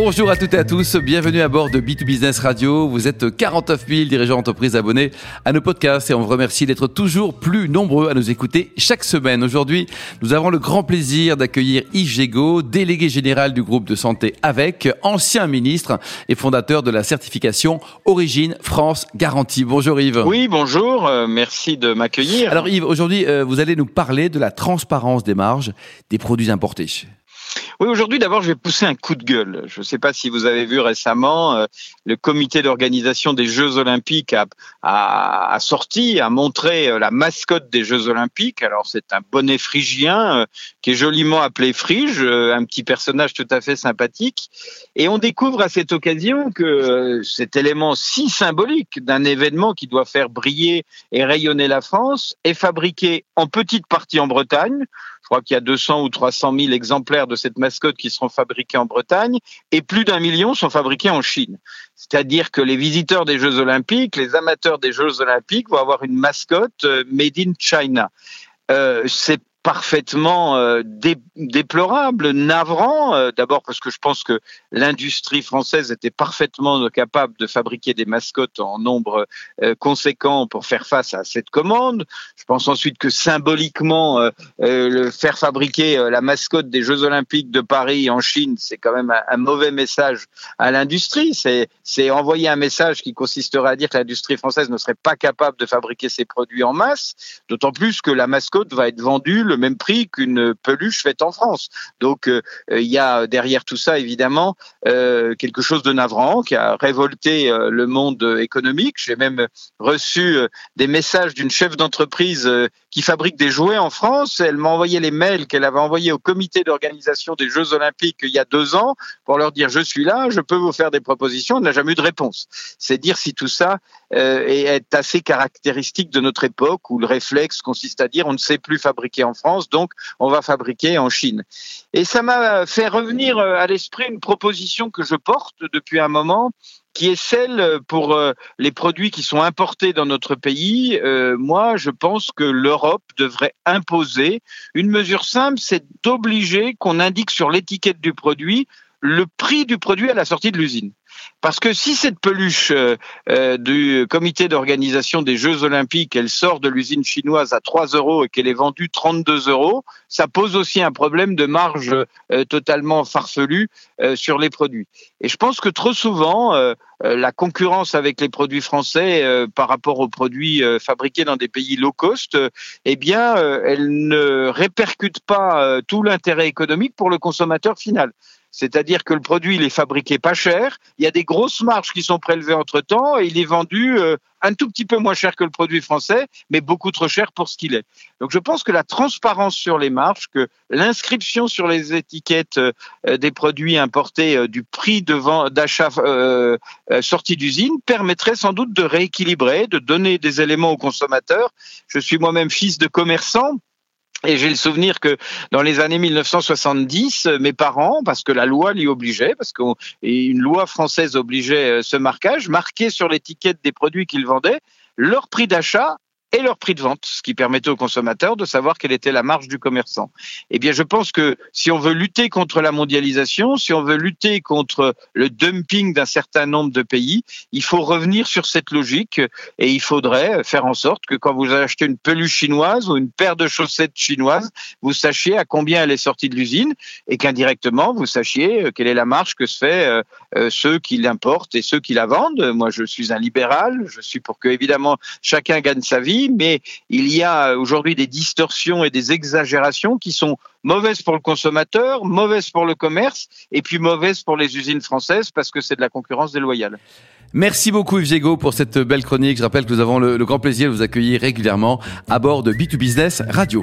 Bonjour à toutes et à tous, bienvenue à bord de B2Business Radio. Vous êtes 49 000 dirigeants d'entreprise abonnés à nos podcasts et on vous remercie d'être toujours plus nombreux à nous écouter chaque semaine. Aujourd'hui, nous avons le grand plaisir d'accueillir Yves Gégaud, délégué général du groupe de santé avec, ancien ministre et fondateur de la certification Origine France Garantie. Bonjour Yves. Oui, bonjour, euh, merci de m'accueillir. Alors Yves, aujourd'hui, euh, vous allez nous parler de la transparence des marges des produits importés. Oui, aujourd'hui, d'abord, je vais pousser un coup de gueule. Je ne sais pas si vous avez vu récemment, euh, le comité d'organisation des Jeux Olympiques a, a, a, sorti, a montré euh, la mascotte des Jeux Olympiques. Alors, c'est un bonnet phrygien euh, qui est joliment appelé Frige, un petit personnage tout à fait sympathique. Et on découvre à cette occasion que cet élément si symbolique d'un événement qui doit faire briller et rayonner la France est fabriqué en petite partie en Bretagne. Je crois qu'il y a 200 ou 300 000 exemplaires de cette mascottes qui seront fabriquées en Bretagne et plus d'un million sont fabriqués en Chine. C'est-à-dire que les visiteurs des Jeux Olympiques, les amateurs des Jeux Olympiques vont avoir une mascotte euh, made in China. Euh, parfaitement euh, déplorable, navrant. Euh, d'abord parce que je pense que l'industrie française était parfaitement capable de fabriquer des mascottes en nombre euh, conséquent pour faire face à cette commande. Je pense ensuite que symboliquement, faire fabriquer la mascotte des Jeux Olympiques de Paris en Chine, c'est quand même un, un, mauvais message à l'industrie. C'est envoyer un message qui consisterait à dire que l'industrie française ne serait pas capable de fabriquer ses produits en masse, d'autant plus que la mascotte va être vendue le même prix qu'une peluche faite en France. Donc euh, il y a derrière tout ça évidemment euh, quelque chose de navrant qui a révolté euh, le monde économique. J'ai même reçu des messages d'une chef d'entreprise qui fabrique des jouets en France. Elle m'a envoyé les mails qu'elle avait envoyés au comité d'organisation des Jeux Olympiques il y a deux ans pour leur dire je suis là, je peux vous faire des propositions. Elle n'a jamais eu de réponse. C'est dire si tout ça est assez caractéristique de notre époque où le réflexe consiste à dire on ne sait plus fabriquer en France, donc on va fabriquer en Chine. Et ça m'a fait revenir euh, à l'esprit une proposition que je porte depuis un moment, qui est celle pour euh, les produits qui sont importés dans notre pays. Euh, moi, je pense que l'Europe devrait imposer une mesure simple, c'est d'obliger qu'on indique sur l'étiquette du produit le prix du produit à la sortie de l'usine. Parce que si cette peluche euh, euh, du comité d'organisation des Jeux Olympiques, elle sort de l'usine chinoise à 3 euros et qu'elle est vendue 32 euros, ça pose aussi un problème de marge euh, totalement farfelu sur les produits. Et je pense que trop souvent, la concurrence avec les produits français par rapport aux produits fabriqués dans des pays low cost, eh bien, elle ne répercute pas tout l'intérêt économique pour le consommateur final. C'est-à-dire que le produit, il est fabriqué pas cher, il y a des grosses marges qui sont prélevées entre-temps et il est vendu euh, un tout petit peu moins cher que le produit français, mais beaucoup trop cher pour ce qu'il est. Donc je pense que la transparence sur les marges, que l'inscription sur les étiquettes euh, des produits importés euh, du prix d'achat sorti d'usine permettrait sans doute de rééquilibrer, de donner des éléments aux consommateurs. Je suis moi-même fils de commerçant. Et j'ai le souvenir que dans les années 1970, mes parents, parce que la loi l'y obligeait, parce qu'une loi française obligeait euh, ce marquage, marquaient sur l'étiquette des produits qu'ils vendaient leur prix d'achat et leur prix de vente, ce qui permettait aux consommateurs de savoir quelle était la marge du commerçant. Eh bien, je pense que si on veut lutter contre la mondialisation, si on veut lutter contre le dumping d'un certain nombre de pays, il faut revenir sur cette logique et il faudrait faire en sorte que quand vous achetez une peluche chinoise ou une paire de chaussettes chinoises, vous sachiez à combien elle est sortie de l'usine et qu'indirectement, vous sachiez euh, quelle est la marge que se fait euh, euh, ceux qui l'importent et ceux qui la vendent. Moi, je suis un libéral, je suis pour que, évidemment, chacun gagne sa vie mais il y a aujourd'hui des distorsions et des exagérations qui sont mauvaises pour le consommateur, mauvaises pour le commerce, et puis mauvaises pour les usines françaises parce que c'est de la concurrence déloyale. Merci beaucoup Yves pour cette belle chronique. Je rappelle que nous avons le, le grand plaisir de vous accueillir régulièrement à bord de B2Business Radio.